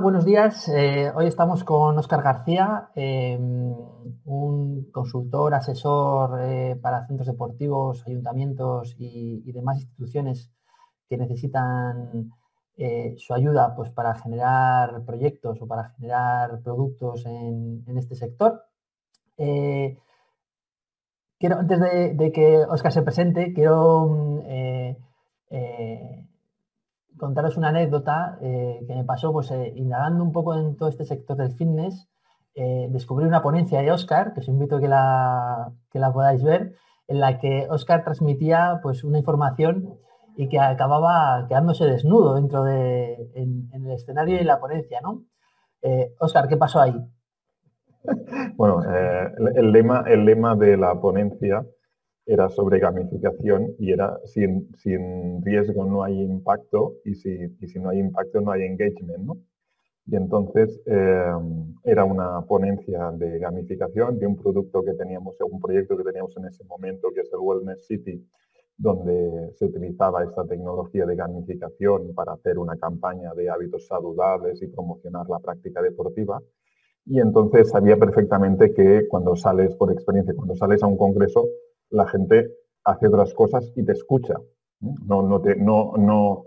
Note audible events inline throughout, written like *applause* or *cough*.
Buenos días. Eh, hoy estamos con Óscar García, eh, un consultor, asesor eh, para centros deportivos, ayuntamientos y, demás instituciones que necesitan su ayuda pues, para generar proyectos o para generar productos en, este sector. quiero, antes de, que Óscar se presente, quiero mm, contaros una anécdota eh, que me pasó, pues eh, indagando un poco en todo este sector del fitness, eh, descubrí una ponencia de Oscar, que os invito que la, que la podáis ver, en la que Oscar transmitía pues una información y que acababa quedándose desnudo dentro de en, el escenario y la ponencia, ¿no? Oscar, ¿qué pasó ahí? *laughs* Bueno, el, lema, el lema de la ponencia era sobre gamificación y era sin, sin riesgo no hay impacto y si, y si, no hay impacto no hay engagement, ¿no? Y entonces eh, era una ponencia de gamificación de un producto que teníamos, un proyecto que teníamos en ese momento, que es el Wellness City, donde se utilizaba esta tecnología de gamificación para hacer una campaña de hábitos saludables y promocionar la práctica deportiva. Y entonces sabía perfectamente que cuando sales, por experiencia, cuando sales a un congreso, la gente hace otras cosas y te escucha. No, no, te, no, no,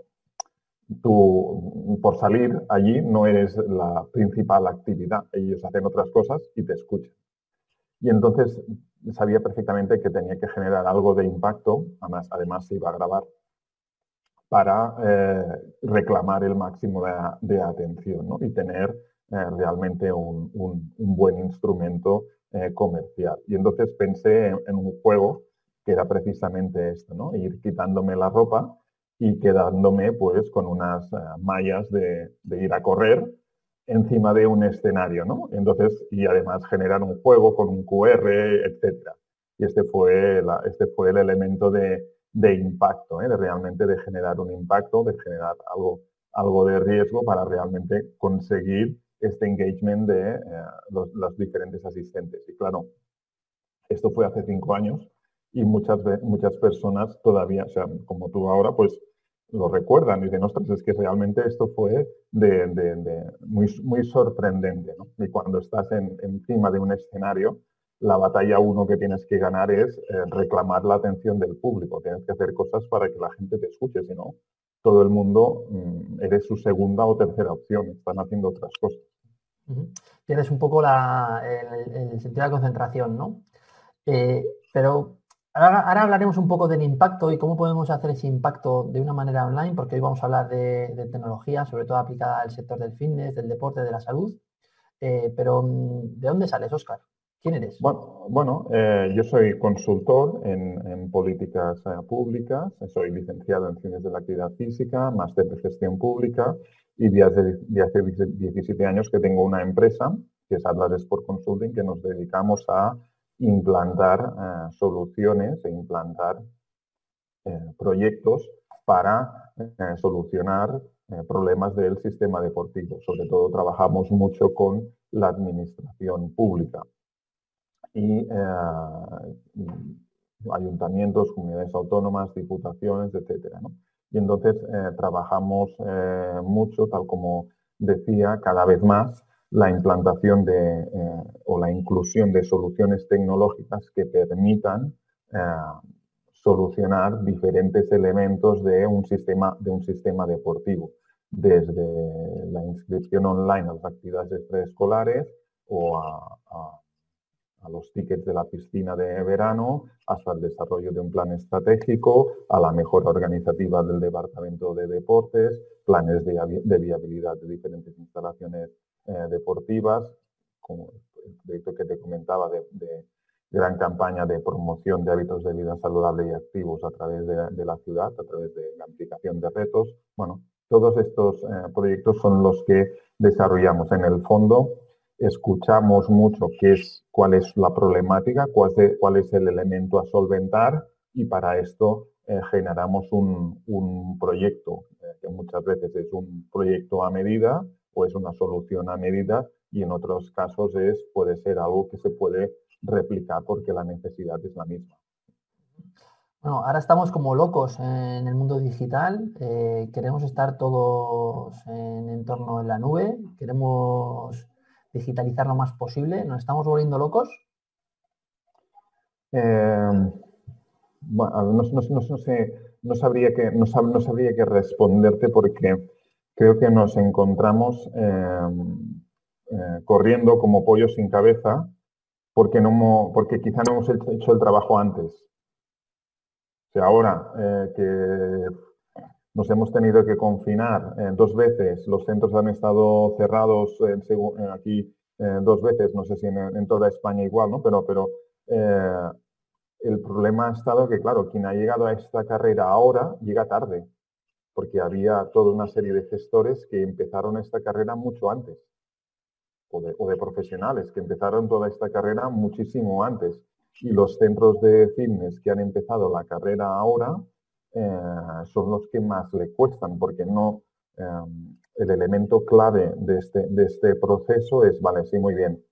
tú por salir allí no eres la principal actividad, ellos hacen otras cosas y te escuchan. Y entonces sabía perfectamente que tenía que generar algo de impacto, además, además se iba a grabar, para eh, reclamar el máximo de, atención y tener eh, realmente un, un, buen instrumento eh, comercial. Y entonces pensé en, un juego que era precisamente esto, ¿no? Ir quitándome la ropa y quedándome pues con unas eh, mallas de, ir a correr encima de un escenario, ¿no? Entonces, y además generar un juego con un QR, etcétera. Y este fue, este fue el elemento de, impacto, ¿eh? de realmente de generar un impacto, de generar algo, algo de riesgo para realmente conseguir este engagement de eh, los, diferentes asistentes. Y claro, esto fue hace cinco años y muchas, muchas personas todavía, o sea, como tú ahora, pues lo recuerdan y dicen, ostras, es que realmente esto fue de, muy, muy sorprendente. ¿no? Y cuando estás encima de un escenario, la batalla uno que tienes que ganar es eh, reclamar la atención del público. Tienes que hacer cosas para que la gente te escuche, si no, todo el mundo mm, eres su segunda o tercera opción, están haciendo otras cosas. Tienes un poco el, sentido de concentración, ¿no? Eh, pero ahora, hablaremos un poco del impacto y cómo podemos hacer ese impacto de una manera online, porque hoy vamos a hablar de, tecnología, sobre todo aplicada al sector del fitness, del deporte, de la salud. Eh, pero, mm, ¿de dónde sales, Oscar? ¿Quién eres? Bueno, eh, yo soy consultor en, políticas eh, públicas, soy licenciado en Ciencias de la Actividad Física, máster de Gestión Pública y de hace, 17 años que tengo una empresa, que es Atlas Sport Consulting, que nos dedicamos a implantar eh, soluciones e implantar proyectos para solucionar problemas del sistema deportivo. Sobre todo trabajamos mucho con la administración pública y, eh, ayuntamientos, comunidades autónomas, diputaciones, etcétera. Y entonces eh, trabajamos eh, mucho, tal como decía, cada vez más la implantación de, o la inclusión de soluciones tecnológicas que permitan solucionar diferentes elementos de un sistema, de un sistema deportivo, desde la inscripción online a las actividades preescolares o a los tickets de la piscina de verano, hasta el desarrollo de un plan estratégico, a la mejora organizativa del Departamento de Deportes, planes de, viabilidad de diferentes instalaciones eh, deportivas, como el proyecto que te comentaba de, gran campaña de promoción de hábitos de vida saludable y activos a través de, la ciudad, a través de la aplicación de retos. Bueno, todos estos eh, proyectos son los que desarrollamos en el fondo escuchamos mucho qué es, cuál es la problemática, cuál es, cuál es el elemento a solventar y para esto eh, generamos un, proyecto, eh, que muchas veces es un proyecto a medida o es una solución a medida y en otros casos es, puede ser algo que se puede replicar porque la necesidad es la misma. Bueno, ahora estamos como locos en el mundo digital, eh, queremos estar todos en entorno en la nube, queremos digitalizar lo más posible, ¿nos estamos volviendo locos? Eh, no, sé, no, sabría que, no, sabría que responderte porque creo que nos encontramos eh, corriendo como pollos sin cabeza porque, no, porque quizá no hemos hecho el trabajo antes ahora eh, que nos hemos tenido que confinar eh, dos veces, los centros han estado cerrados eh, aquí dos veces, no sé si en, toda España igual, ¿no? pero, pero el problema ha estado que, claro, quien ha llegado a esta carrera ahora llega tarde, porque había toda una serie de gestores que empezaron esta carrera mucho antes, o de profesionales que empezaron toda esta carrera muchísimo antes. Y los centros de fitness que han empezado la carrera ahora eh, son los que más le cuestan, porque no eh, el elemento clave de este, de este proceso es, vale, sí, muy bien,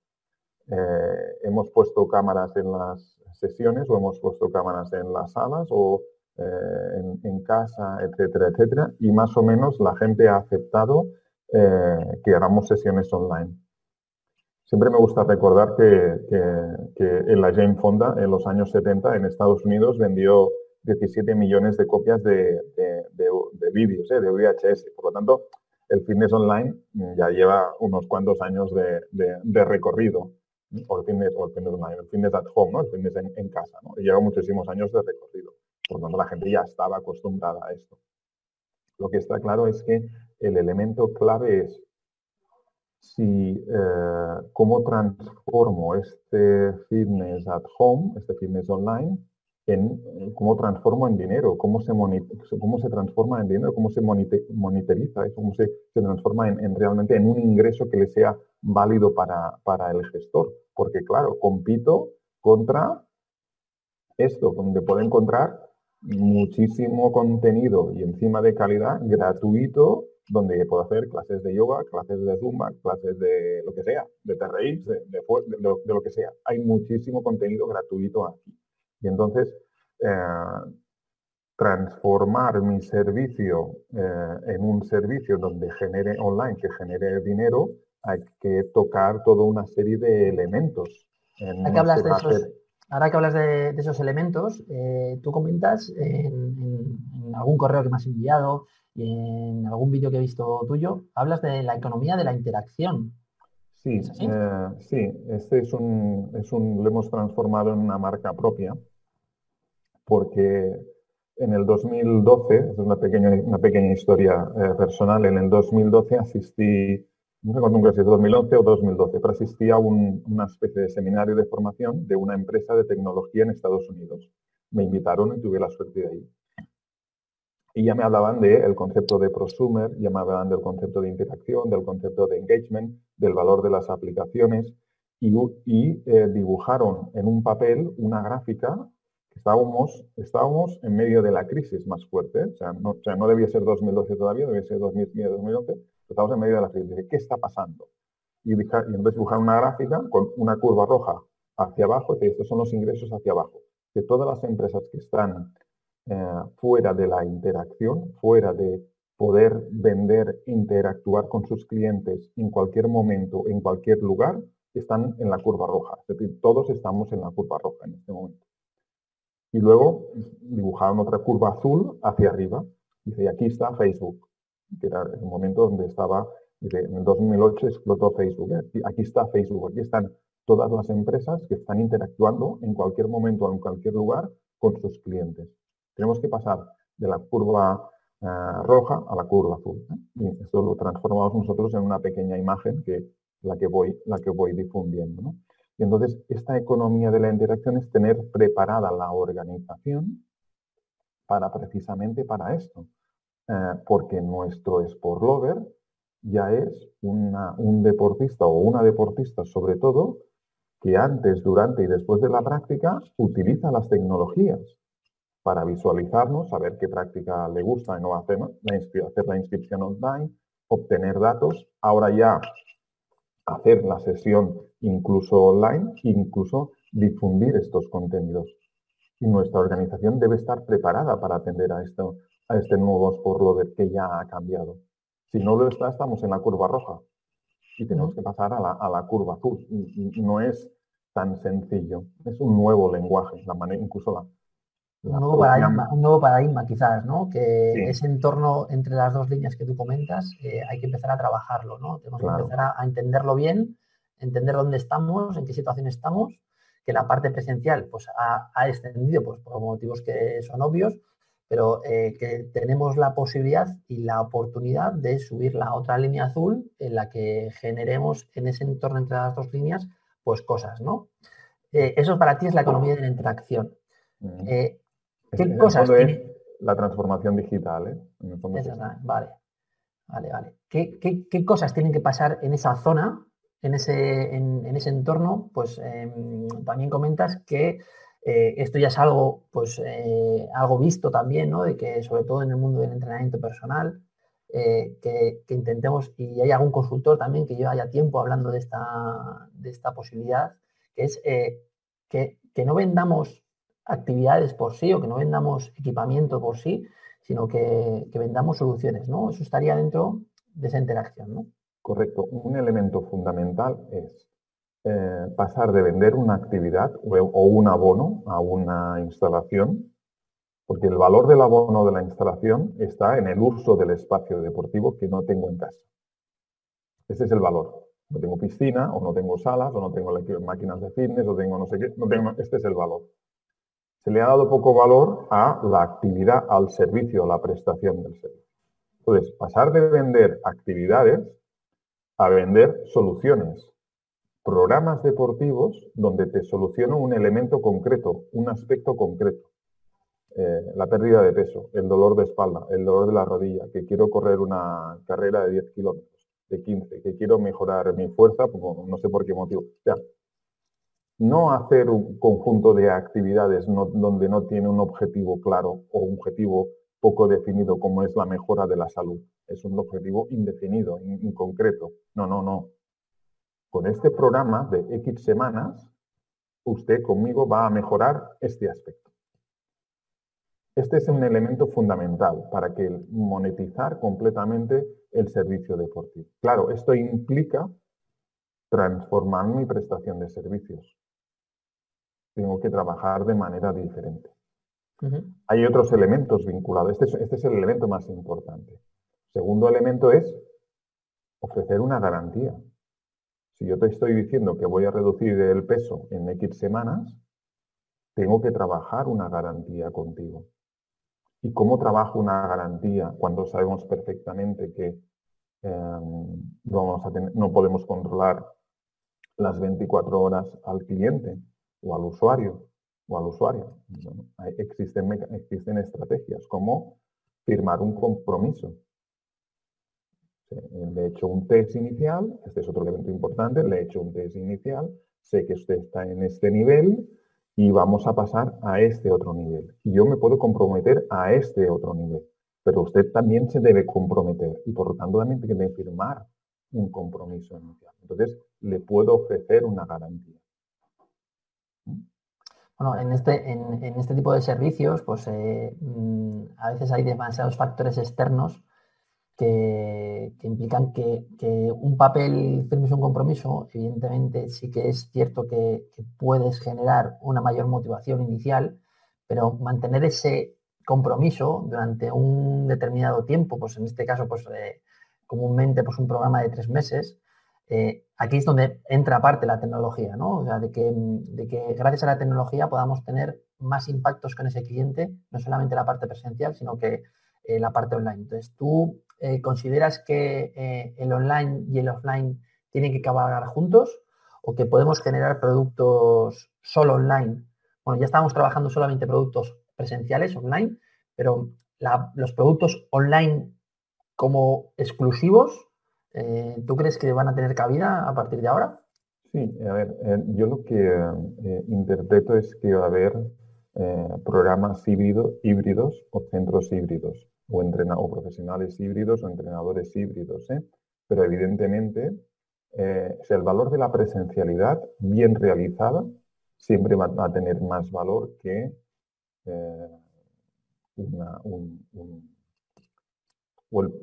eh, hemos puesto cámaras en las sesiones o hemos puesto cámaras en las salas o en, casa, etcétera, etcétera, y más o menos la gente ha aceptado que hagamos sesiones online. Siempre me gusta recordar que, en la Jane Fonda, en los años 70, en Estados Unidos, vendió 17 millones de copias de, vídeos, ¿eh? de VHS. Por lo tanto, el fitness online ya lleva unos cuantos años de, recorrido. O el fitness, o el fitness online, el fitness at home, ¿no? el fitness en, casa. ¿no? lleva muchísimos años de recorrido. Por lo tanto, la gente ya estaba acostumbrada a esto. Lo que está claro es que el elemento clave es si eh, cómo transformo este fitness at home, este fitness online, en cómo transformo en dinero, cómo se, cómo se transforma en dinero, cómo se monitoriza, cómo se, transforma en, realmente en un ingreso que le sea válido para, para el gestor. Porque claro, compito contra esto, donde puedo encontrar muchísimo contenido y encima de calidad gratuito donde puedo hacer clases de yoga, clases de zumba, clases de lo que sea, de TRX, de, de, lo, que sea. Hay muchísimo contenido gratuito aquí. Y entonces, eh, transformar mi servicio eh, en un servicio donde genere online, que genere dinero, hay que tocar toda una serie de elementos. ahora que hablas de, esos elementos, eh, tú comentas en, en, algún correo que me has enviado y en algún vídeo que he visto tuyo, hablas de la economía de la interacción. Sí, eh, sí, este es un, es un, lo hemos transformado en una marca propia, porque en el 2012, es una pequeña, una pequeña historia eh, personal, en el 2012 asistí, no sé cuándo si es 2011 o 2012, pero asistí a una especie de seminario de formación de una empresa de tecnología en Estados Unidos. Me invitaron y tuve la suerte de ir. Y ya me hablaban del concepto de prosumer, ya me hablaban del concepto de interacción, del concepto de engagement, del valor de las aplicaciones y, eh, dibujaron en un papel una gráfica que estábamos, estábamos en medio de la crisis más fuerte, o sea, no, no debía ser 2012 todavía, debía ser 2010-2011, pero estábamos en medio de la crisis. ¿Qué está pasando? Y, y entonces dibujaron una gráfica con una curva roja hacia abajo, y estos son los ingresos hacia abajo. De todas las empresas que están eh, fuera de la interacción, fuera de poder vender, interactuar con sus clientes en cualquier momento, en cualquier lugar, están en la curva roja. Es decir, todos estamos en la curva roja en este momento. Y luego dibujaron otra curva azul hacia arriba. Dice, y aquí está Facebook, que era el momento donde estaba, en el 2008 explotó Facebook. Aquí está Facebook, aquí están todas las empresas que están interactuando en cualquier momento, en cualquier lugar, con sus clientes. Tenemos que pasar de la curva eh, roja a la curva azul. ¿eh? Y esto lo transformamos nosotros en una pequeña imagen que la que voy, la que voy difundiendo. Y entonces, esta economía de la interacción es tener preparada la organización para precisamente para esto. Eh, porque nuestro sport lover ya es un deportista o una deportista sobre todo que antes, durante y después de la práctica utiliza las tecnologías para visualizarnos, saber qué práctica le gusta y no hacer, hacer la inscripción online, obtener datos, ahora ya hacer la sesión incluso online, incluso difundir estos contenidos. Y nuestra organización debe estar preparada para atender a, esto, a este nuevo sport que ya ha cambiado. Si no lo está, estamos en la curva roja y tenemos que pasar a la, curva azul. Y, no es tan sencillo. Es un nuevo lenguaje, la manera, incluso la, un, nuevo paradigma, quizás, ¿no? Que ese entorno entre las dos líneas que tú comentas eh, hay que empezar a trabajarlo, ¿no? Tenemos que empezar a, entenderlo bien, entender dónde estamos, en qué situación estamos, que la parte presencial pues, ha, ha extendido pues, por motivos que son obvios, pero eh, que tenemos la posibilidad y la oportunidad de subir la otra línea azul en la que generemos en ese entorno entre las dos líneas pues cosas, ¿no? Eh, eso para ti es la economía de la interacción. Eh, ¿Qué cosas? Es la transformación digital, ¿eh? vale, vale, vale. ¿Qué, cosas tienen que pasar en esa zona, en ese, en ese entorno? Pues em, también comentas que eh, esto ya es algo, pues, eh, algo visto también, ¿no? De que sobre todo en el mundo del entrenamiento personal, que, intentemos, y hay algún consultor también que lleva ya tiempo hablando de esta, de esta posibilidad, que es que, no vendamos actividades por sí o que no vendamos equipamiento por sí, sino que, vendamos soluciones, ¿no? Eso estaría dentro de esa interacción, ¿no? Correcto. Un elemento fundamental es eh, pasar de vender una actividad o, un abono a una instalación, porque el valor del abono de la instalación está en el uso del espacio deportivo que no tengo en casa. Ese es el valor. No tengo piscina, o no tengo salas, o no tengo máquinas de fitness, o tengo no sé qué. No tengo, este es el valor. Se le ha dado poco valor a la actividad, al servicio, a la prestación del servicio. Entonces, pasar de vender actividades a vender soluciones programas deportivos donde te soluciono un elemento concreto, un aspecto concreto. Eh, la pérdida de peso, el dolor de espalda, el dolor de la rodilla, que quiero correr una carrera de 10 kilómetros, de 15, que quiero mejorar mi fuerza, pues, no sé por qué motivo. No hacer un conjunto de actividades donde no tiene un objetivo claro o un objetivo poco definido como es la mejora de la salud. Es un objetivo indefinido, inconcreto. No, no, no con este programa de X semanas, usted conmigo va a mejorar este aspecto. Este es un elemento fundamental para que monetizar completamente el servicio deportivo. Claro, esto implica transformar mi prestación de servicios. Tengo que trabajar de manera diferente. Hay otros elementos vinculados. Este es, este es el elemento más importante. Segundo elemento es ofrecer una garantía. Si yo te estoy diciendo que voy a reducir el peso en X semanas, tengo que trabajar una garantía contigo. ¿Y cómo trabajo una garantía cuando sabemos perfectamente que em, no podemos controlar las 24 horas al cliente o al usuario o al usuario? existen, existen estrategias como firmar un compromiso le he hecho un test inicial, este es otro elemento importante, le he hecho un test inicial, sé que usted está en este nivel y vamos a pasar a este otro nivel. Y yo me puedo comprometer a este otro nivel, pero usted también se debe comprometer y por lo tanto también tiene que firmar un compromiso inicial. Entonces, le puedo ofrecer una garantía. Bueno, en este, en, este tipo de servicios, pues eh, mm, a veces hay demasiados factores externos que, implican que, un papel firmes un compromiso, evidentemente sí que es cierto que, puedes generar una mayor motivación inicial, pero mantener ese compromiso durante un determinado tiempo, pues en este caso, pues eh, comúnmente pues un programa de tres meses, eh, aquí es donde entra parte la tecnología, ¿no? De que, gracias a la tecnología podamos tener más impactos con ese cliente, no solamente la parte presencial, sino que eh, la parte online. Entonces, tú eh, ¿consideras que el online y el offline tienen que cabalgar juntos o que podemos generar productos solo online? Bueno, ya estamos trabajando solamente productos presenciales, online, pero los productos online como exclusivos, eh, ¿tú crees que van a tener cabida a partir de ahora? Sí, a ver, yo lo que interpreto es que va a haber programas híbridos o centros híbridos o, o profesionales híbridos o entrenadores híbridos. ¿eh? Pero evidentemente, eh, el valor de la presencialidad bien realizada siempre va a tener más valor que eh, un,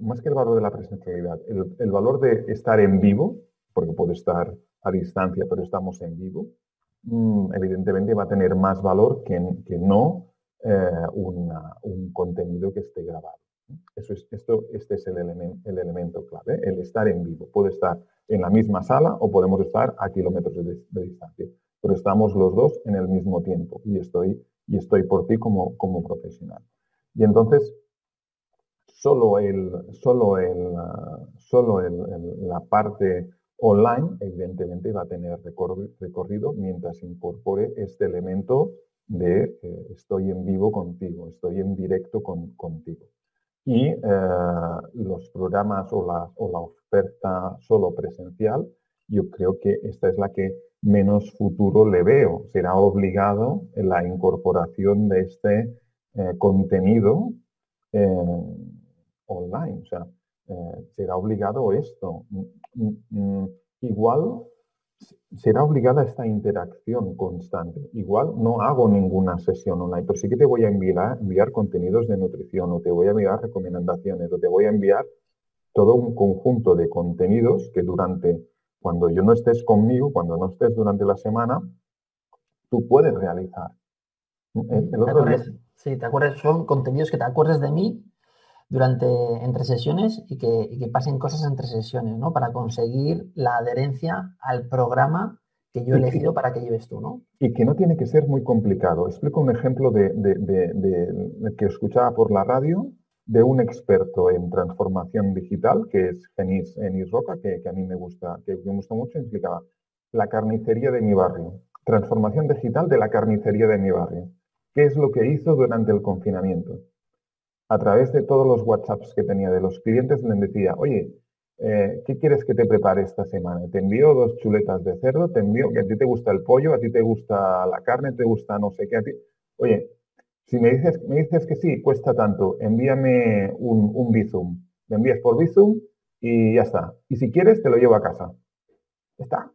más que el valor de la presencialidad, el, valor de estar en vivo, porque puede estar a distancia, pero estamos en vivo, mm, evidentemente va a tener más valor que, que no eh, un contenido que esté grabado. Eso es, esto, este es el, el, elemento clave, el estar en vivo. Puede estar en la misma sala o podemos estar a kilómetros de, distancia, pero estamos los dos en el mismo tiempo y estoy, y estoy por ti como, como profesional. Y entonces, solo, el, solo, el, solo la parte online, evidentemente, va a tener recorrido mientras incorpore este elemento de eh, estoy en vivo contigo, estoy en directo con, contigo y eh, los programas o la, o la, oferta solo presencial, yo creo que esta es la que menos futuro le veo. Será obligado la incorporación de este eh, contenido online. O sea, será obligado esto. Mm, mm, mm, igual será obligada esta interacción constante. Igual no hago ninguna sesión online, pero sí que te voy a enviar, enviar contenidos de nutrición o te voy a enviar recomendaciones o te voy a enviar todo un conjunto de contenidos que durante, cuando yo no estés conmigo, cuando no estés durante la semana, tú puedes realizar. sí, te acuerdas, son contenidos que te acuerdes de mí durante entre sesiones y que, pasen cosas entre sesiones, ¿no? Para conseguir la adherencia al programa que yo he elegido para que lleves tú, ¿no? Y que no tiene que ser muy complicado. Explico un ejemplo de, que escuchaba por la radio de un experto en transformación digital, que es Genis, Enis Roca, que, a mí me gusta, que me gusta mucho, explicaba la carnicería de mi barrio. Transformación digital de la carnicería de mi barrio. ¿Qué es lo que hizo durante el confinamiento? A través de todos los WhatsApps que tenía de los clientes, les decía, oye, eh, ¿qué quieres que te prepare esta semana? Te envío dos chuletas de cerdo, te envío que a ti te gusta el pollo, a ti te gusta la carne, te gusta no sé qué, a ti. Oye, si me dices, me dices que sí, cuesta tanto, envíame un, un Bizum. Me envías por Bizum y ya está. Y si quieres, te lo llevo a casa. Ya está.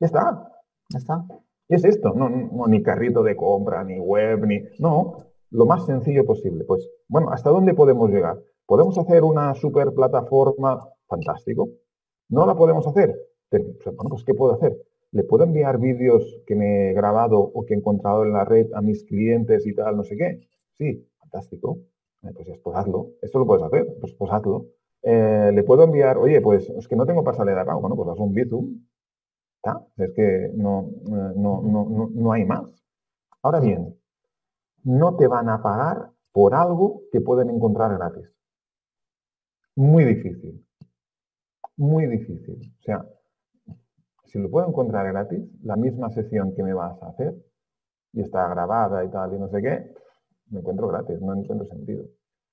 Ya está. Ya está. Y es esto, no, no, ni carrito de compra, ni web, ni... No, lo más sencillo posible. Pues, bueno, ¿hasta dónde podemos llegar? ¿Podemos hacer una super plataforma? Fantástico. ¿No la podemos hacer? Bueno, pues ¿qué puedo hacer? ¿Le puedo enviar vídeos que me he grabado o que he encontrado en la red a mis clientes y tal, no sé qué? Sí, fantástico. Eh, pues, pues hazlo. Esto lo puedes hacer, pues, pues hazlo. Eh, le puedo enviar, oye, pues es que no tengo pasarela de pago. Bueno, pues haz un Bizum. Es que no, eh, no, no, no hay más. Ahora bien, no te van a pagar por algo que pueden encontrar gratis. Muy difícil. Muy difícil. O sea, si lo puedo encontrar gratis, la misma sesión que me vas a hacer, y está grabada y tal, y no sé qué, me encuentro gratis, no encuentro sentido.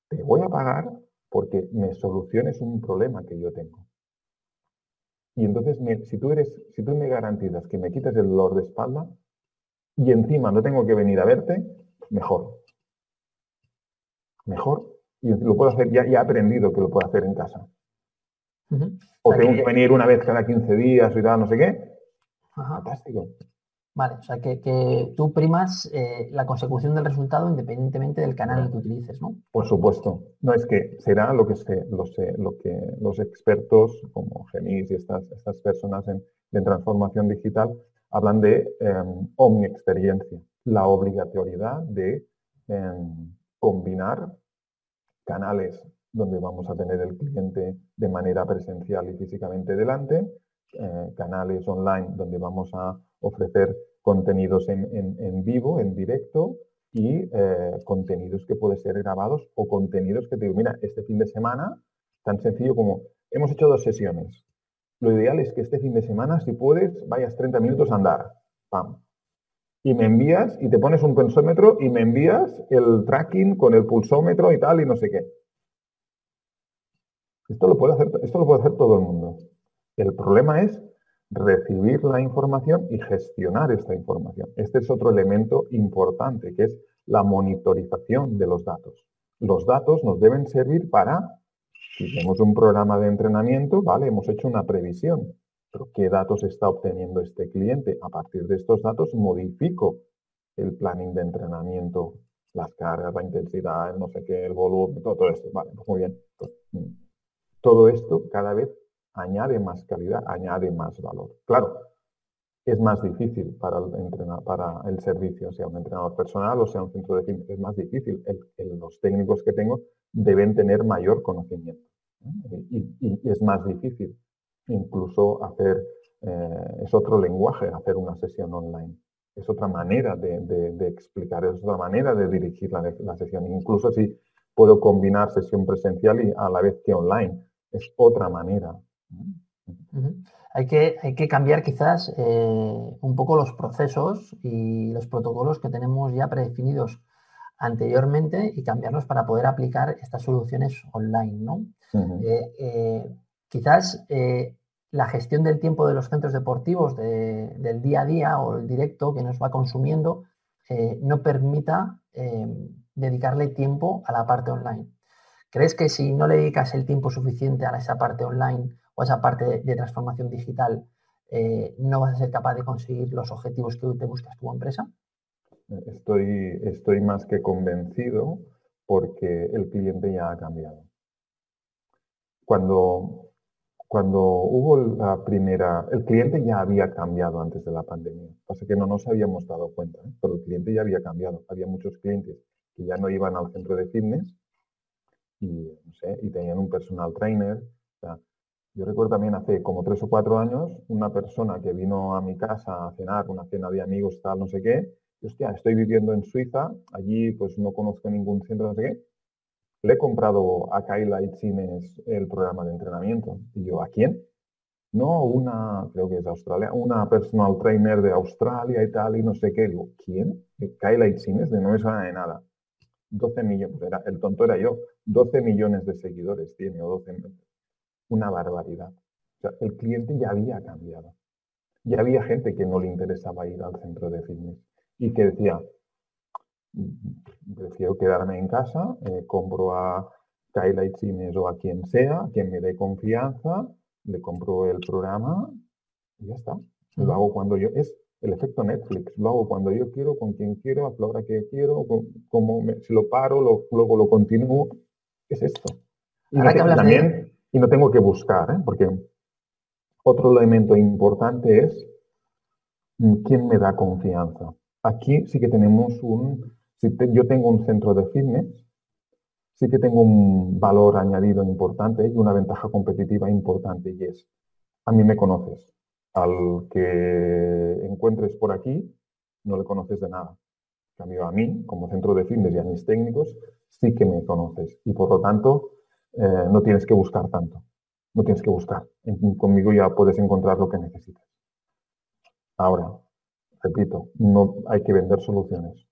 Te voy a pagar porque me soluciones un problema que yo tengo. Y entonces, si, tú eres, si tú me garantizas que me quites el dolor de espalda y encima no tengo que venir a verte, mejor. Mejor. Y lo puedo hacer, ya, he aprendido que lo puedo hacer en casa. O, tengo que... venir una vez cada 15 días y tal, no sé qué. Fantástico. Vale, o sea que, tú primas eh, la consecución del resultado independientemente del canal que utilices, ¿no? Por supuesto. No es que será lo que, se, lo, lo que los expertos como Genis y estas, estas personas en, transformación digital hablan de em, omni-experiencia la obligatoriedad de em, combinar canales donde vamos a tener el cliente de manera presencial y físicamente delante, eh, canales online donde vamos a ofrecer contenidos en, vivo, en directo, y eh, contenidos que pueden ser grabados o contenidos que te digo, mira, este fin de semana, tan sencillo como, hemos hecho dos sesiones. Lo ideal es que este fin de semana, si puedes, vayas 30 minutos a andar. Pam, y me envías y te pones un pensómetro y me envías el tracking con el pulsómetro y tal y no sé qué. Esto lo puede hacer, esto lo puede hacer todo el mundo. El problema es recibir la información y gestionar esta información. Este es otro elemento importante, que es la monitorización de los datos. Los datos nos deben servir para, si tenemos un programa de entrenamiento, vale, hemos hecho una previsión. Pero ¿qué datos está obteniendo este cliente? A partir de estos datos modifico el planning de entrenamiento, las cargas, la intensidad, no sé qué, el volumen, todo, esto. Vale, pues muy bien. Pues, mm, todo esto cada vez añade más calidad, añade más valor. Claro, es más difícil para el, para el servicio, sea un entrenador personal o sea un centro de fitness, es más difícil. los técnicos que tengo deben tener mayor conocimiento y, es más difícil incluso hacer, eh, es otro lenguaje hacer una sesión online, es otra manera de, explicar, es otra manera de dirigir la, la sesión, incluso si puedo combinar sesión presencial y a la vez que online, es otra manera. Hay que, hay que cambiar quizás eh, un poco los procesos y los protocolos que tenemos ya predefinidos anteriormente y cambiarlos para poder aplicar estas soluciones online. ¿no? Eh, eh, quizás la gestión del tiempo de los centros deportivos del día a día o el directo que nos va consumiendo no permita dedicarle tiempo a la parte online. ¿Crees que si no le dedicas el tiempo suficiente a esa parte online o esa parte de, transformación digital, eh, no vas a ser capaz de conseguir los objetivos que te buscas tu empresa? Estoy más que convencido porque el cliente ya ha cambiado. Cuando, cuando hubo la primera, el cliente ya había cambiado antes de la pandemia. Pasa que no nos habíamos dado cuenta, ¿eh? pero el cliente ya había cambiado. Había muchos clientes que ya no iban al centro de fitness y, tenían un personal trainer. Yo recuerdo también hace como tres o cuatro años una persona que vino a mi casa a cenar, una cena de amigos, tal, no sé qué. Y, hostia, estoy viviendo en Suiza, allí pues no conozco ningún centro, no sé qué. Le he comprado a Kayla Itzines el programa de entrenamiento. Y yo, ¿a quién? No, una, creo que es Australia, una personal trainer de Australia y tal, y no sé qué. Digo, ¿quién? Kayla Itzines, de no me suena de nada. 12 millones, era, el tonto era yo, 12 millones de seguidores tiene, o 12 millones una barbaridad. O sea, el cliente ya había cambiado. Ya había gente que no le interesaba ir al centro de fitness y que decía, prefiero quedarme en casa, eh, compro a Kayla Chines o a quien sea, quien me dé confianza, le compro el programa y ya está. Lo hago cuando yo... Es el efecto Netflix. Lo hago cuando yo quiero, con quien quiero, a la hora que quiero, como si lo paro, luego lo continúo. Es esto. Y también, y no tengo que buscar, ¿eh? porque otro elemento importante es mm, quién me da confianza. Aquí sí que tenemos un, si yo tengo un centro de fitness, sí que tengo un valor añadido importante y una ventaja competitiva importante y es, a mí me conoces. Al que encuentres por aquí, no le conoces de nada. En cambio, a mí, como centro de fitness y a mis técnicos, sí que me conoces. Y por lo tanto, eh, no tienes que buscar tanto. No tienes que buscar. Conmigo ya puedes encontrar lo que necesitas. Ahora, repito, no hay que vender soluciones.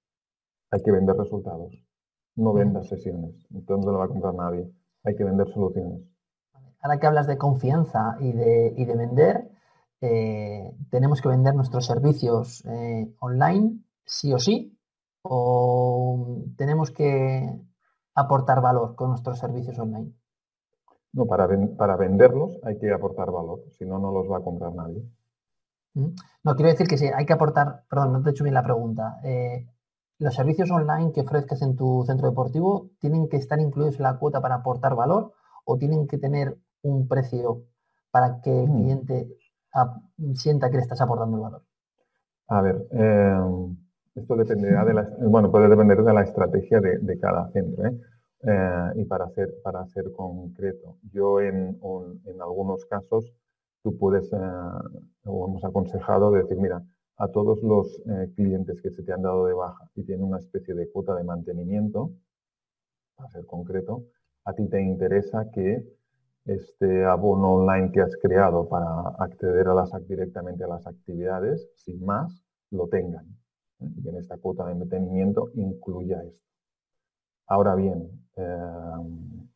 Hay que vender resultados. No vendas sesiones. Entonces no lo va a comprar nadie. Hay que vender soluciones. Ahora que hablas de confianza y de, de vender, eh, tenemos que vender nuestros servicios eh, online, sí o sí, o tenemos que aportar valor con nuestros servicios online? No, para, para venderlos hay que aportar valor, si no, no los va a comprar nadie. No, quiero decir que sí, hay que aportar, perdón, no te he hecho bien la pregunta. Eh, ¿Los servicios online que ofrezcas en tu centro deportivo tienen que estar incluidos en la cuota para aportar valor o tienen que tener un precio para que el mm. cliente sienta que le estás aportando el valor? A ver, eh, esto dependerá de la, bueno, puede depender de la estrategia de, cada centro. ¿eh? Eh, y para ser, para ser concreto, yo en, en algunos casos tú puedes, o hemos aconsejado decir, mira, a todos los clientes que se te han dado de baja y tienen una especie de cuota de mantenimiento, para ser concreto, a ti te interesa que este abono online que has creado para acceder a las, directamente a las actividades, sin más, lo tengan y en esta cuota de mantenimiento incluya esto. Ahora bien, em,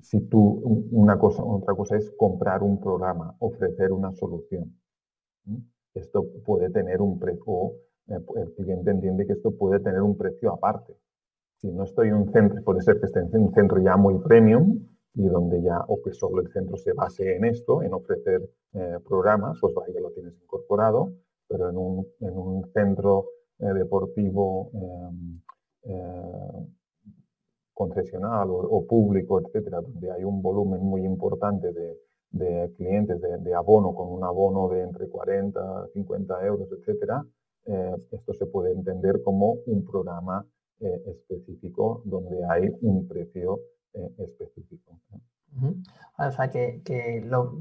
si tú, una cosa, otra cosa es comprar un programa, ofrecer una solución. Esto puede tener un precio, eh, el cliente entiende que esto puede tener un precio aparte. Si no estoy en un centro, puede ser que esté en un centro ya muy premium y donde ya, o que solo el centro se base en esto, en ofrecer eh, programas, pues vaya, lo tienes incorporado pero en un, centro deportivo em, concesional o, público, etcétera, donde hay un volumen muy importante de, clientes de, abono con un abono de entre 40, 50 euros, etcétera, eh, esto se puede entender como un programa eh, específico donde hay un precio eh, específico. O sea que,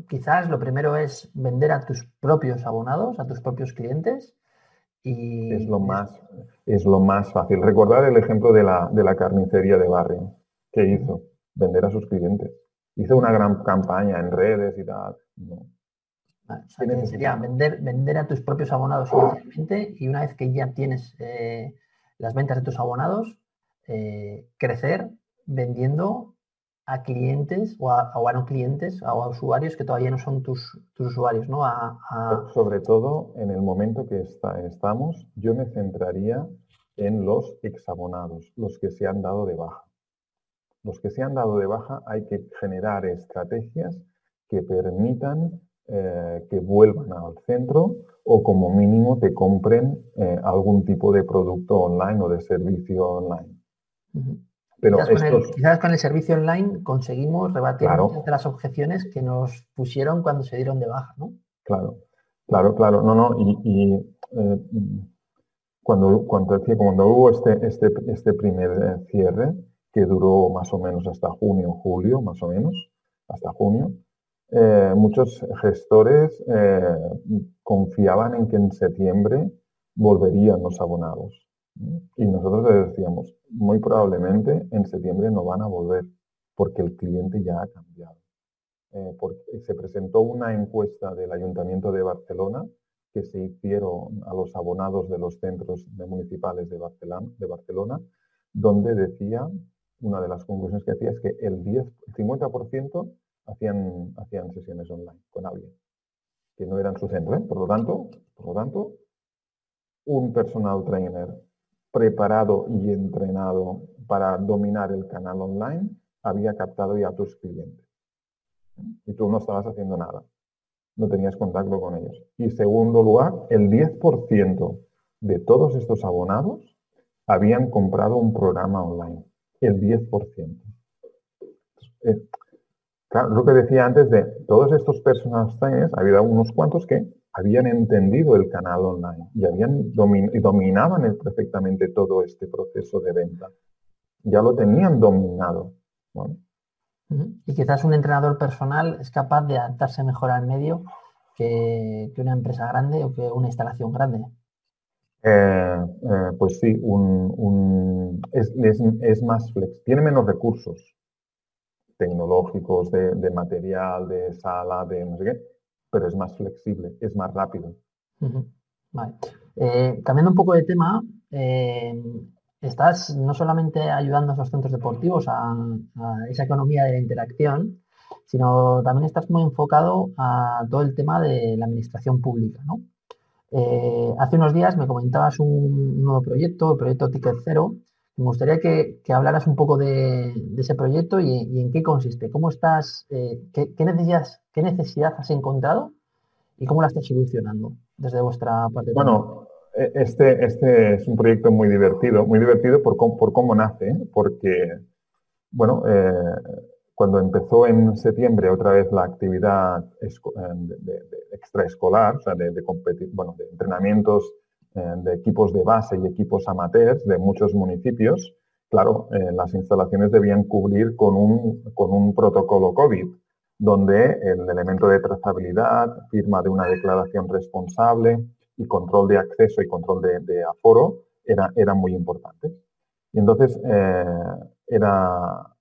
quizás lo primero es vender a tus propios abonados, a tus propios clientes. Y es lo más, es lo más fácil. Recordar el ejemplo de la, de la carnicería de barrio. ¿Qué hizo? Vender a sus clientes. Hizo una gran campaña en redes y tal. No. sería vender, vender a tus propios abonados inicialmente y una vez que ya tienes eh, las ventas de tus abonados, eh, crecer vendiendo a clientes o a, no clientes o a usuarios que todavía no son tus, usuarios, ¿no? Sobre todo en el momento que está, estamos, yo me centraría en los exabonados, los que se han dado de baja. Los que se han dado de baja hay que generar estrategias que permitan eh, que vuelvan al centro o como mínimo te compren eh, algún tipo de producto online o de servicio online. Pero quizás, con el, servicio online conseguimos rebatir muchas de las objeciones que nos pusieron cuando se dieron de baja, ¿no? Claro, claro, claro. No, no, y, eh, cuando, cuando, cuando hubo este, este, este primer cierre, que duró más o menos hasta junio, julio, más o menos, hasta junio, eh, muchos gestores eh, confiaban en que en septiembre volverían los abonados. Y nosotros les decíamos, muy probablemente en septiembre no van a volver porque el cliente ya ha cambiado. Eh, porque se presentó una encuesta del Ayuntamiento de Barcelona que se hicieron a los abonados de los centros municipales de Barcelona, de Barcelona donde decía una de las conclusiones que hacía es que el, 10, 50% hacían, hacían sesiones online con alguien, que no eran su centro. ¿eh? Por, lo tanto, por lo tanto, un personal trainer preparado y entrenado para dominar el canal online había captado ya a tus clientes. Y tú no estabas haciendo nada. No tenías contacto con ellos. Y segundo lugar, el 10% de todos estos abonados habían comprado un programa online el 10%. Eh, lo que decía antes de todos estos personas había unos cuantos que habían entendido el canal online y, habían y dominaban perfectamente todo este proceso de venta. Ya lo tenían dominado. Y quizás un entrenador personal es capaz de adaptarse mejor al medio que una empresa grande o que una instalación grande. Eh, eh, pues sí, es, más flex, tiene menos recursos tecnológicos, de, material, de sala, de no sé qué, pero es más flexible, es más rápido. Vale. Eh, cambiando un poco de tema, estás no solamente ayudando a los centros deportivos a, a, esa economía de la interacción, sino también estás muy enfocado a todo el tema de la administración pública, ¿no? Eh, hace unos días me comentabas un nuevo proyecto, el proyecto Ticket Cero. Me gustaría que, hablaras un poco de, ese proyecto y, en qué consiste. ¿Cómo estás? Eh, qué, necesidad, has encontrado y cómo la estás solucionando desde vuestra parte? Bueno, e, este, este es un proyecto muy divertido, muy divertido por, cómo nace, ¿eh? porque, bueno, cuando empezó en septiembre otra vez la actividad de, extraescolar, o sea, de, bueno, de entrenamientos eh, de equipos de base y equipos amateurs de muchos municipios, claro, eh, las instalaciones debían cubrir con un, protocolo COVID, donde el elemento de trazabilidad, firma de una declaración responsable y control de acceso y control de, aforo era, muy importantes. Y entonces eh, era,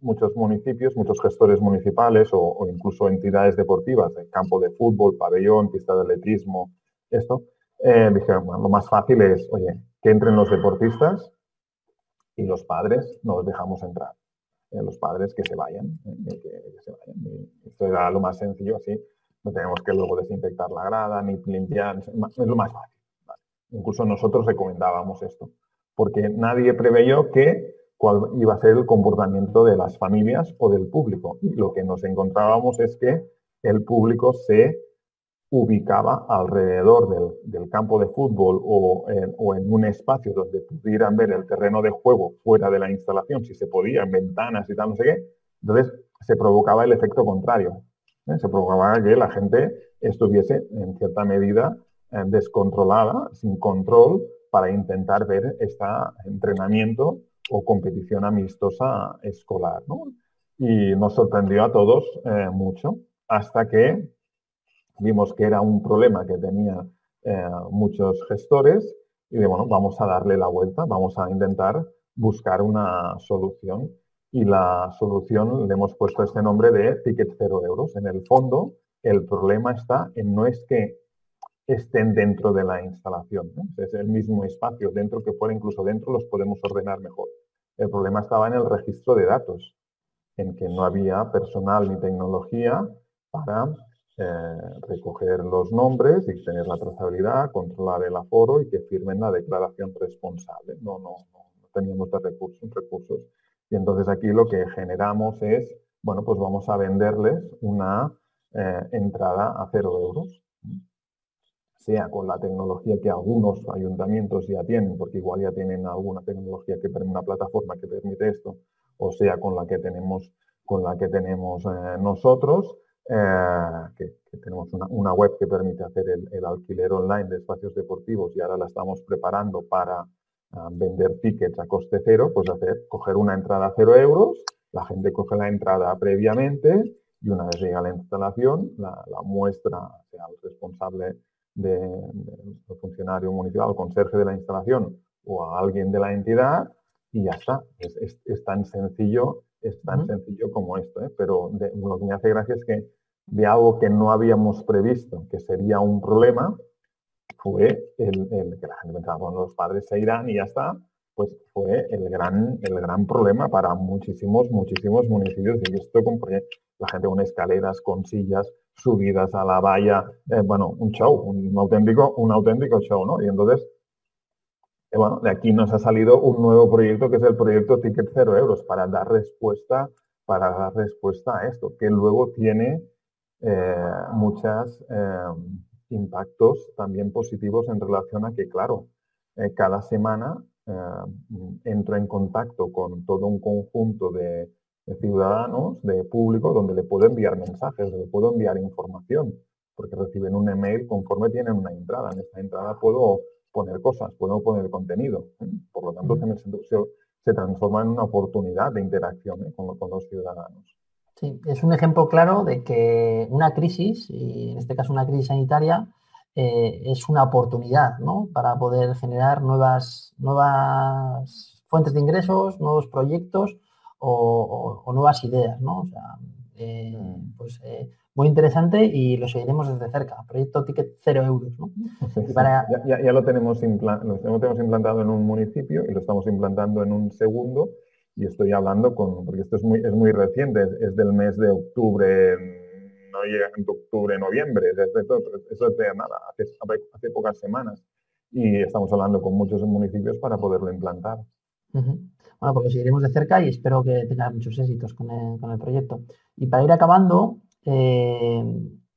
muchos municipios, muchos gestores municipales o, incluso entidades deportivas, de campo de fútbol, pabellón, pista de atletismo, esto, eh, dijeron, bueno, lo más fácil es, oye, que entren los deportistas y los padres no los dejamos entrar. Eh, los padres que se vayan, eh, que, se vayan. esto era lo más sencillo, así no tenemos que luego desinfectar la grada ni limpiar, es lo más fácil. Incluso nosotros recomendábamos esto, porque nadie preveyó que cuál iba a ser el comportamiento de las familias o del público. Y lo que nos encontrábamos es que el público se ubicaba alrededor del, campo de fútbol o en, un espacio donde pudieran ver el terreno de juego fuera de la instalación, si se podía, en ventanas y tal, no sé qué. Entonces se provocaba el efecto contrario. ¿eh? Se provocaba que la gente estuviese en cierta medida eh, descontrolada, sin control, para intentar ver este entrenamiento o competición amistosa escolar. Y nos sorprendió a todos eh, mucho hasta que vimos que era un problema que tenía eh, muchos gestores y de, bueno, vamos a darle la vuelta, vamos a intentar buscar una solución. Y la solución le hemos puesto este nombre de ticket cero euros. En el fondo, el problema está en no es que estén dentro de la instalación. Es el mismo espacio dentro que fuera incluso dentro los podemos ordenar mejor. El problema estaba en el registro de datos, en que no había personal ni tecnología para eh, recoger los nombres y tener la trazabilidad, controlar el aforo y que firmen la declaración responsable. No, no, no, teníamos de recursos, recursos. Y entonces aquí lo que generamos es, bueno, pues vamos a venderles una eh, entrada a cero euros sea con la tecnología que algunos ayuntamientos ya tienen, porque igual ya tienen alguna tecnología que una plataforma que permite esto, o sea con la que tenemos, con la que tenemos eh, nosotros, eh, que, tenemos una, web que permite hacer el, alquiler online de espacios deportivos y ahora la estamos preparando para ah, vender tickets a coste cero, pues hacer, coger una entrada a cero euros, la gente coge la entrada previamente y una vez llega la instalación, la, muestra, sea el responsable de, funcionario municipal o conserje de la instalación o a alguien de la entidad y ya está. Es, tan sencillo, es tan sencillo como esto. ¿eh? Pero lo que me hace gracia es que de algo que no habíamos previsto, que sería un problema, fue el, que la gente pensaba, bueno, los padres se irán y ya está, pues fue el gran, el gran problema para muchísimos, muchísimos municipios. Y esto con la gente con escaleras, con sillas, subidas a la valla, eh, bueno, un show, un auténtico, un auténtico show, ¿no? Y entonces, eh, bueno, de aquí nos ha salido un nuevo proyecto que es el proyecto Ticket Cero Euros para dar respuesta, para dar respuesta a esto, que luego tiene eh, muchos impactos también positivos en relación a que, claro, cada semana entro en contacto con todo un conjunto de de ciudadanos, de público, donde le puedo enviar mensajes, le puedo enviar información, porque reciben un email conforme tienen una entrada. En esta entrada puedo poner cosas, puedo poner contenido. ¿eh? Por lo tanto, se, se, transforma en una oportunidad de interacción ¿eh? con, los ciudadanos. Sí, es un ejemplo claro de que una crisis, y en este caso una crisis sanitaria, eh, es una oportunidad ¿no? para poder generar nuevas, nuevas fuentes de ingresos, nuevos proyectos o, nuevas ideas, ¿no? O sea, eh, mm. pues eh, muy interesante y lo seguiremos desde cerca. Proyecto Ticket cero euros, ¿no? *laughs* ya, lo, tenemos lo tenemos implantado en un municipio y lo estamos implantando en un segundo y estoy hablando con, porque esto es muy, es muy reciente, es, del mes de octubre, no llega en octubre, noviembre, eso es de nada, hace, hace, pocas semanas y estamos hablando con muchos municipios para poderlo implantar. Bueno, pues lo seguiremos de cerca y espero que tenga muchos éxitos con el, proyecto. Y para ir acabando, eh,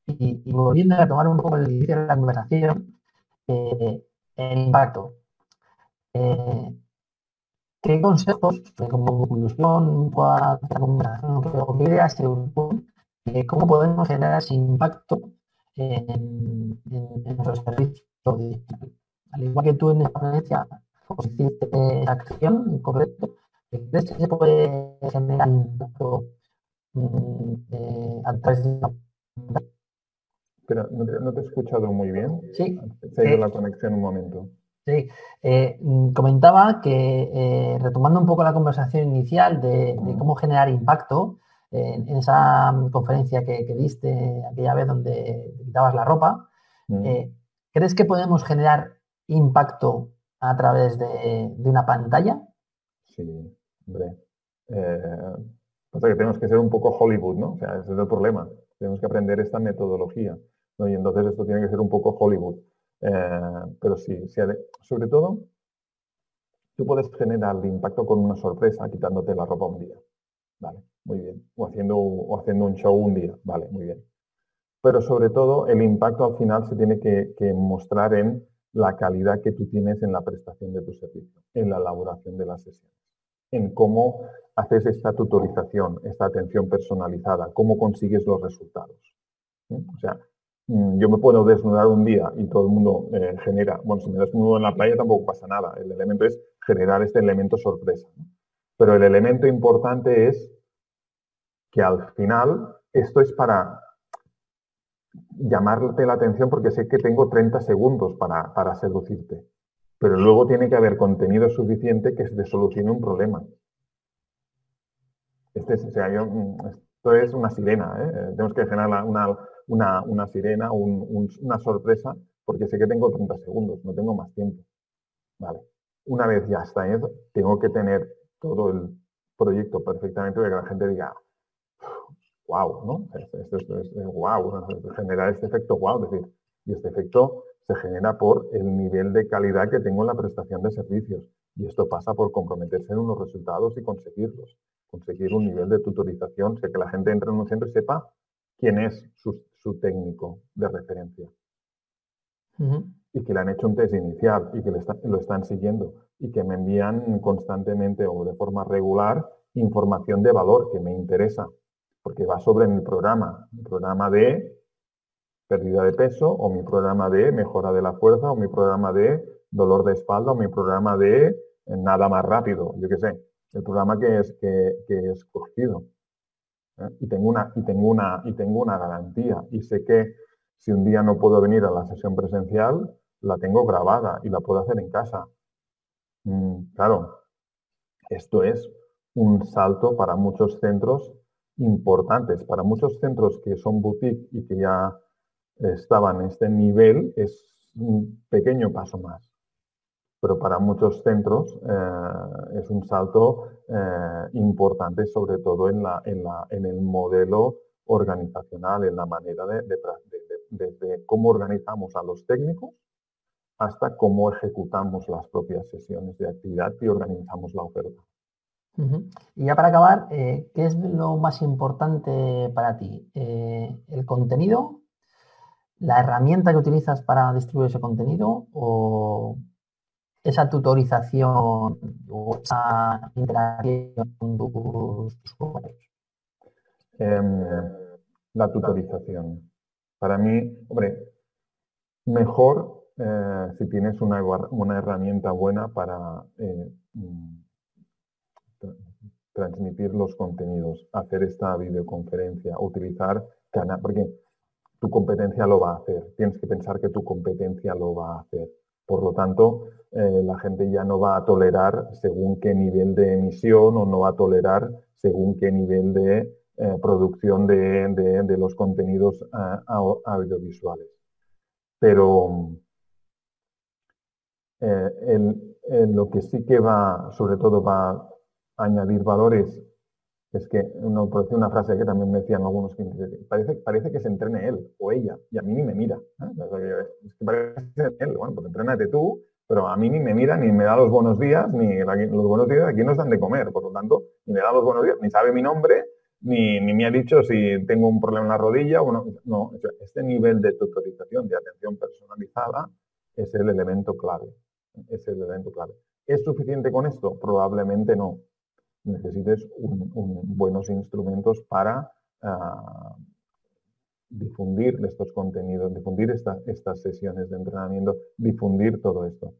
y, volviendo a tomar un poco el inicio de la conversación, eh, el impacto. Eh, ¿Qué consejos, como conclusión, se cómo podemos generar ese impacto en, nuestro servicio Al igual que tú en esta ponencia hiciste acción en concreto, ¿crees que se puede generar impacto eh, a través de Pero no te, he escuchado muy bien. Sí. Se ha ido la conexión un momento. Sí, eh, comentaba que eh, retomando un poco la conversación inicial de, cómo generar impacto en esa mm, conferencia que, diste aquella vez donde quitabas la ropa, ¿crees que podemos generar impacto a través de, una pantalla? Sí, hombre. Eh, que tenemos que ser un poco Hollywood, ¿no? O sea, ese es el problema. Tenemos que aprender esta metodología. Y entonces esto tiene que ser un poco Hollywood. Eh, pero sí, sobre todo, tú puedes generar el impacto con una sorpresa quitándote la ropa un día. Vale, muy bien. O haciendo, o haciendo un show un día. Vale, muy bien. pero sobre todo el impacto al final se tiene que, mostrar en la calidad que tú tienes en la prestación de tu servicio, en la elaboración de las sesiones, en cómo haces esta tutorización, esta atención personalizada, cómo consigues los resultados. O sea, mm, yo me puedo desnudar un día y todo el mundo eh, genera, bueno, si me desnudo en la playa tampoco pasa nada, el elemento es generar este elemento sorpresa. Pero el elemento importante es que al final esto es para llamarte la atención porque sé que tengo 30 segundos para, seducirte. Pero luego tiene que haber contenido suficiente que te solucione un problema. Este es, mm, esto es una sirena. ¿eh? Tenemos que generar una, sirena, una sorpresa, porque sé que tengo 30 segundos, no tengo más tiempo. Vale. Una vez ya está eso, tengo que tener todo el proyecto perfectamente para que la gente diga, wow, ¿no? Esto es, wow, generar este efecto wow, es decir, y este efecto se genera por el nivel de calidad que tengo en la prestación de servicios. Y esto pasa por comprometerse en unos resultados y conseguirlos. Conseguir un nivel de tutorización, o sea, que la gente entre en un centro y sepa quién es su, técnico de referencia. Y que le han hecho un test inicial y que lo están siguiendo y que me envían constantemente o de forma regular información de valor que me interesa porque va sobre mi programa, mi programa de pérdida de peso o mi programa de mejora de la fuerza o mi programa de dolor de espalda o mi programa de nada más rápido, yo qué sé, el programa que es, que, he escogido. ¿eh? Y, tengo una, y, tengo una, y tengo una garantía y sé que si un día no puedo venir a la sesión presencial, la tengo grabada y la puedo hacer en casa. Mm, claro, esto es un salto para muchos centros importantes. Para muchos centros que son boutique y que ya estaban en este nivel, es un pequeño paso más. Pero para muchos centros eh, es un salto eh, importante, sobre todo en, la, en, la, en, el modelo organizacional, en la manera de, de, cómo organizamos a los técnicos hasta cómo ejecutamos las propias sesiones de actividad y organizamos la oferta. Y ya para acabar, eh, ¿qué es lo más importante para ti? Eh, ¿El contenido? ¿La herramienta que utilizas para distribuir ese contenido? ¿O esa tutorización o esa interacción con tus usuarios? Em, la tutorización. Para mí, hombre, mejor eh, si tienes una, una, herramienta buena para mm, transmitir los contenidos, hacer esta videoconferencia, utilizar canal, porque tu competencia lo va a hacer. Tienes que pensar que tu competencia lo va a hacer. Por lo tanto, eh, la gente ya no va a tolerar según qué nivel de emisión o no va a tolerar según qué nivel de eh, producción de, los contenidos eh, audiovisuales. Pero lo que sí que va, sobre todo va añadir valores es que, no, por decir una frase que también decían algunos que parece, parece que se entrene él o ella y a mí ni me mira. ¿eh? Es que parece él, bueno, pues entrénate tú, pero a mí ni me mira, ni me da los buenos días, ni los buenos días aquí nos dan de comer, por lo tanto, ni me da los buenos días, ni sabe mi nombre, ni, ni me ha dicho si tengo un problema en la rodilla o no. No, este nivel de tutorización, de atención personalizada, es el elemento clave. Es el elemento clave. ¿Es suficiente con esto? Probablemente no necesites buenos instrumentos para ah, difundir estos contenidos, difundir estas sesiones de entrenamiento, difundir todo esto.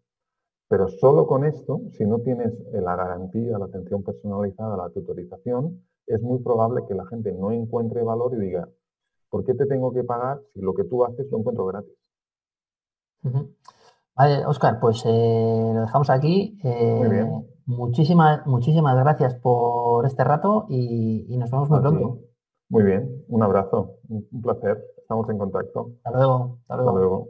Pero solo con esto, si no tienes la garantía, la atención personalizada, la tutorización, es muy probable que la gente no encuentre valor y diga, ¿por qué te tengo que pagar si lo que tú haces lo encuentro gratis? Vale, Oscar, pues eh, lo dejamos aquí. muy bien. Muchísimas, muchísimas gracias por este rato y, nos vemos muy pronto. Muy bien, un abrazo, un placer. Estamos en contacto. Hasta luego. Hasta luego.